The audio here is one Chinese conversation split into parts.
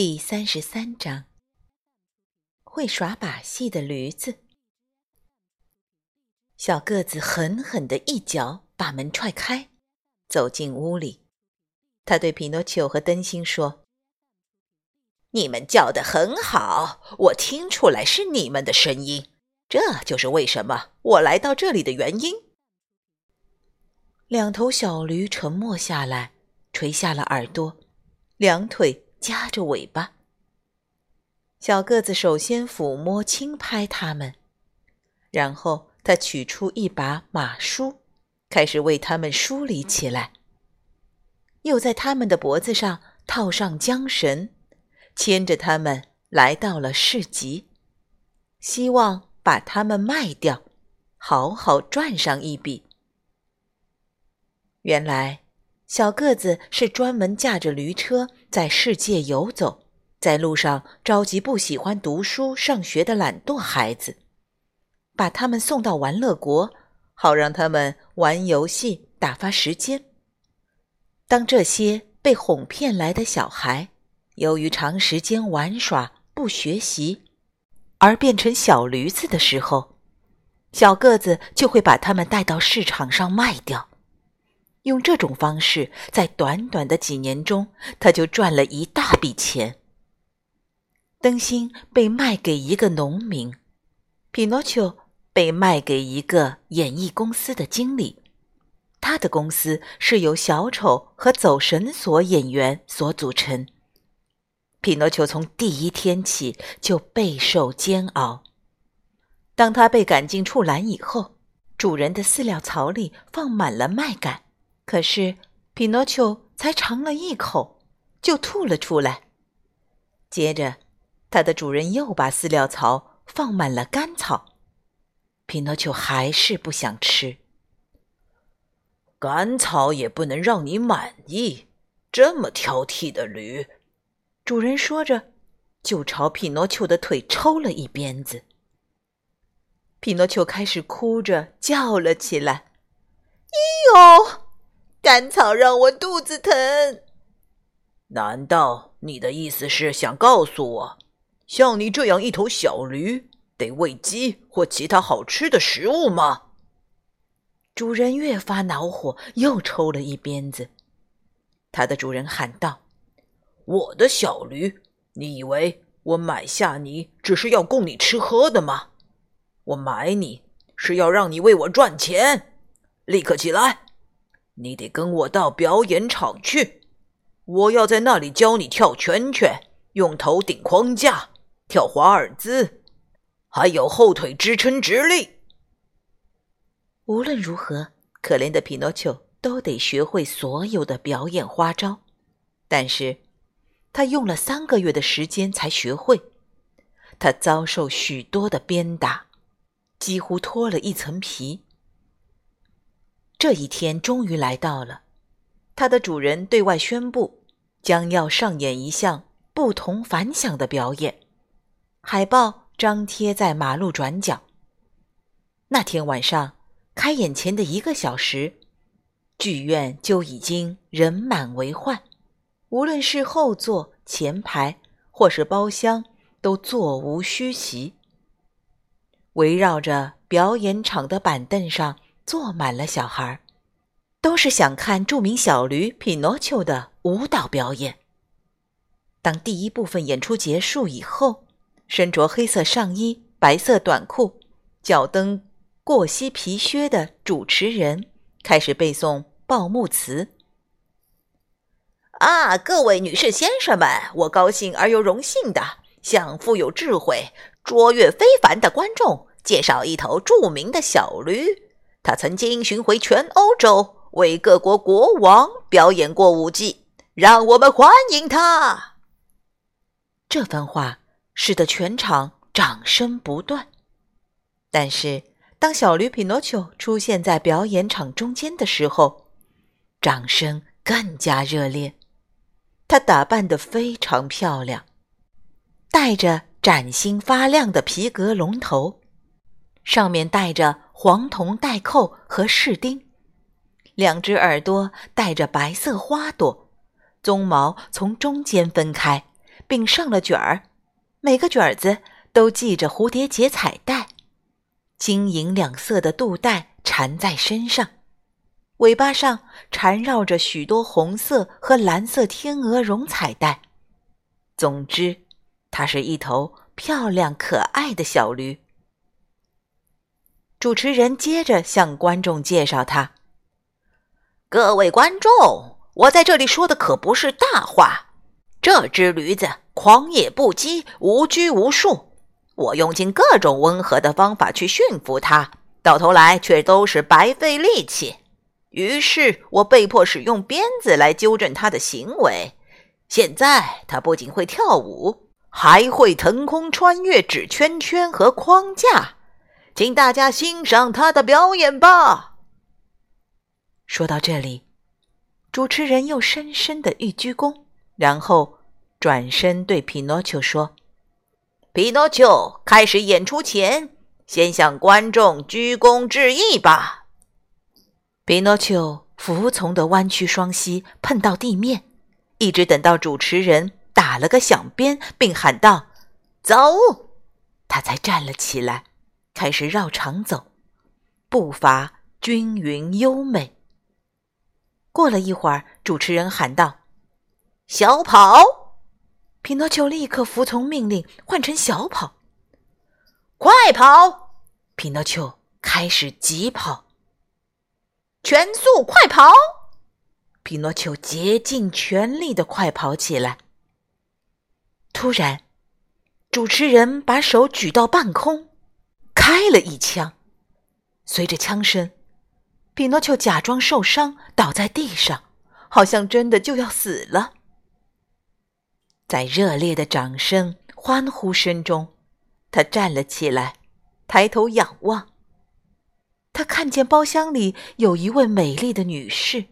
第三十三章。会耍把戏的驴子，小个子狠狠的一脚把门踹开，走进屋里。他对匹诺丘和灯芯说：“你们叫的很好，我听出来是你们的声音，这就是为什么我来到这里的原因。”两头小驴沉默下来，垂下了耳朵，两腿夹着尾巴。小个子首先抚摸、轻拍它们，然后他取出一把马梳，开始为它们梳理起来。又在它们的脖子上套上缰绳，牵着它们来到了市集，希望把它们卖掉，好好赚上一笔。原来，小个子是专门驾着驴车在世界游走。在路上召集不喜欢读书上学的懒惰孩子，把他们送到玩乐国，好让他们玩游戏打发时间。当这些被哄骗来的小孩由于长时间玩耍不学习而变成小驴子的时候，小个子就会把他们带到市场上卖掉。用这种方式，在短短的几年中，他就赚了一大笔钱。灯芯被卖给一个农民，匹诺丘被卖给一个演艺公司的经理。他的公司是由小丑和走绳索演员所组成。匹诺丘从第一天起就备受煎熬。当他被赶进畜栏以后，主人的饲料槽里放满了麦秆，可是匹诺丘才尝了一口，就吐了出来。接着。他的主人又把饲料槽放满了干草，匹诺丘还是不想吃。干草也不能让你满意，这么挑剔的驴。主人说着，就朝匹诺丘的腿抽了一鞭子。匹诺丘开始哭着叫了起来：“哎呦，干草让我肚子疼！难道你的意思是想告诉我？”像你这样一头小驴，得喂鸡或其他好吃的食物吗？主人越发恼火，又抽了一鞭子。他的主人喊道：“我的小驴，你以为我买下你只是要供你吃喝的吗？我买你是要让你为我赚钱。立刻起来，你得跟我到表演场去。我要在那里教你跳圈圈，用头顶框架。”跳华尔兹，还有后腿支撑直立。无论如何，可怜的匹诺丘都得学会所有的表演花招。但是，他用了三个月的时间才学会。他遭受许多的鞭打，几乎脱了一层皮。这一天终于来到了，它的主人对外宣布，将要上演一项不同凡响的表演。海报张贴在马路转角。那天晚上开演前的一个小时，剧院就已经人满为患，无论是后座、前排或是包厢，都座无虚席。围绕着表演场的板凳上坐满了小孩，都是想看著名小驴匹诺丘的舞蹈表演。当第一部分演出结束以后，身着黑色上衣、白色短裤、脚蹬过膝皮靴的主持人开始背诵报幕词。啊，各位女士、先生们，我高兴而又荣幸的向富有智慧、卓越非凡的观众介绍一头著名的小驴。他曾经巡回全欧洲，为各国国王表演过舞技。让我们欢迎他。这番话。使得全场掌声不断。但是，当小驴匹诺丘出现在表演场中间的时候，掌声更加热烈。他打扮得非常漂亮，戴着崭新发亮的皮革龙头，上面戴着黄铜带扣和饰钉，两只耳朵带着白色花朵，鬃毛从中间分开，并上了卷儿，每个卷子都系着蝴蝶结彩带。金银两色的肚带缠在身上，尾巴上缠绕着许多红色和蓝色天鹅绒彩带。总之，它是一头漂亮可爱的小驴。主持人接着向观众介绍他：“各位观众，我在这里说的可不是大话。这只驴子狂野不羁，无拘无束。”我用尽各种温和的方法去驯服它，到头来却都是白费力气。于是我被迫使用鞭子来纠正它的行为。现在它不仅会跳舞，还会腾空穿越纸圈圈和框架。请大家欣赏他的表演吧。说到这里，主持人又深深的一鞠躬，然后转身对匹诺丘说。匹诺丘开始演出前，先向观众鞠躬致意吧。匹诺丘服从的弯曲双膝，碰到地面，一直等到主持人打了个响鞭，并喊道：“走！”他才站了起来，开始绕场走，步伐均匀优美。过了一会儿，主持人喊道：“小跑！”匹诺丘立刻服从命令，换成小跑。快跑！匹诺丘开始急跑。全速快跑！匹诺丘竭尽全力的快跑起来。突然，主持人把手举到半空，开了一枪。随着枪声，匹诺丘假装受伤，倒在地上，好像真的就要死了。在热烈的掌声、欢呼声中，他站了起来，抬头仰望。他看见包厢里有一位美丽的女士，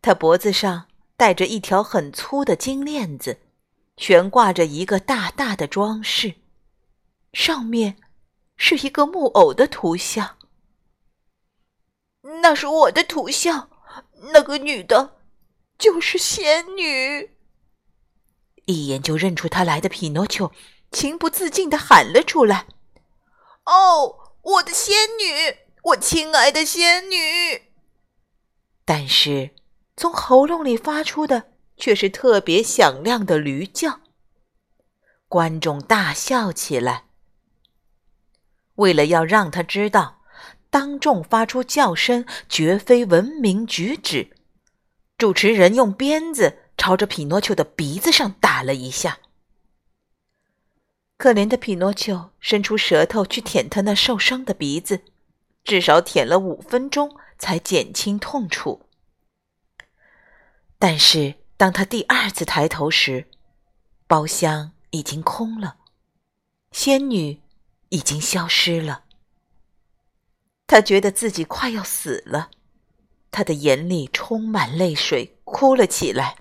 她脖子上戴着一条很粗的金链子，悬挂着一个大大的装饰，上面是一个木偶的图像。那是我的图像，那个女的，就是仙女。一眼就认出他来的匹诺丘，情不自禁的喊了出来：“哦，我的仙女，我亲爱的仙女！”但是从喉咙里发出的却是特别响亮的驴叫。观众大笑起来。为了要让他知道，当众发出叫声绝非文明举止，主持人用鞭子。朝着匹诺丘的鼻子上打了一下。可怜的匹诺丘伸出舌头去舔他那受伤的鼻子，至少舔了五分钟才减轻痛楚。但是当他第二次抬头时，包厢已经空了，仙女已经消失了。他觉得自己快要死了，他的眼里充满泪水，哭了起来。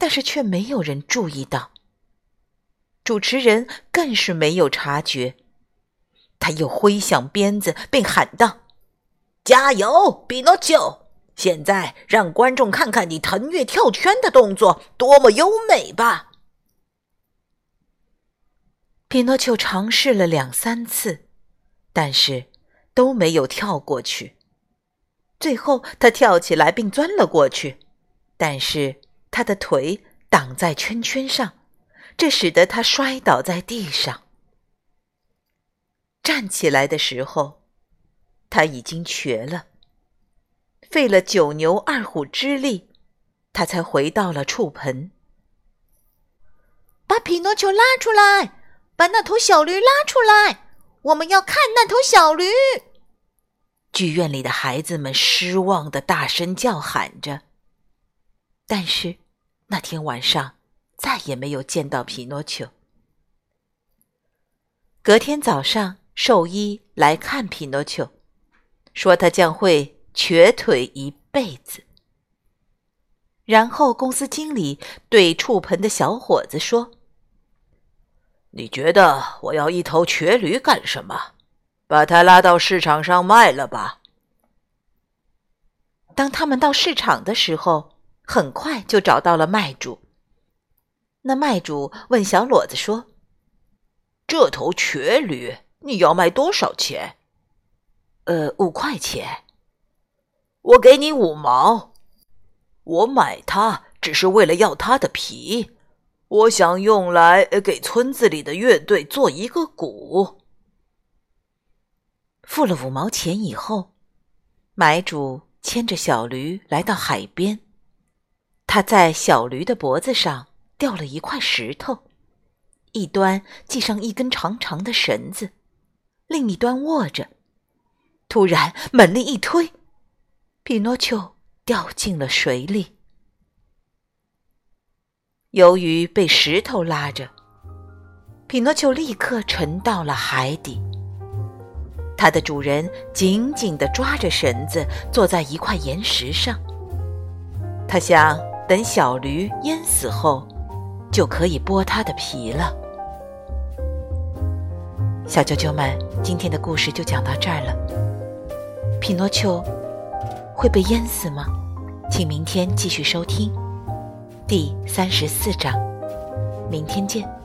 但是却没有人注意到，主持人更是没有察觉。他又挥响鞭子，并喊道：“加油，匹诺丘！现在让观众看看你腾跃跳圈的动作多么优美吧！”匹诺丘尝试了两三次，但是都没有跳过去。最后，他跳起来并钻了过去，但是。他的腿挡在圈圈上，这使得他摔倒在地上。站起来的时候，他已经瘸了。费了九牛二虎之力，他才回到了触盆。把匹诺丘拉出来，把那头小驴拉出来，我们要看那头小驴。剧院里的孩子们失望的大声叫喊着。但是，那天晚上再也没有见到匹诺丘。隔天早上，兽医来看匹诺丘，说他将会瘸腿一辈子。然后，公司经理对触盆的小伙子说：“你觉得我要一头瘸驴干什么？把它拉到市场上卖了吧。”当他们到市场的时候，很快就找到了卖主。那卖主问小伙子说：“这头瘸驴你要卖多少钱？”“呃，五块钱。”“我给你五毛。”我买它只是为了要它的皮，我想用来给村子里的乐队做一个鼓。付了五毛钱以后，买主牵着小驴来到海边，他在小驴的脖子上吊了一块石头，一端系上一根长长的绳子，另一端握着。突然猛力一推，匹诺丘。掉进了水里。由于被石头拉着，匹诺丘立刻沉到了海底。他的主人紧紧地抓着绳子，坐在一块岩石上。他想，等小驴淹死后，就可以剥它的皮了。小啾啾们，今天的故事就讲到这儿了。匹诺丘。会被淹死吗？请明天继续收听第三十四章，明天见。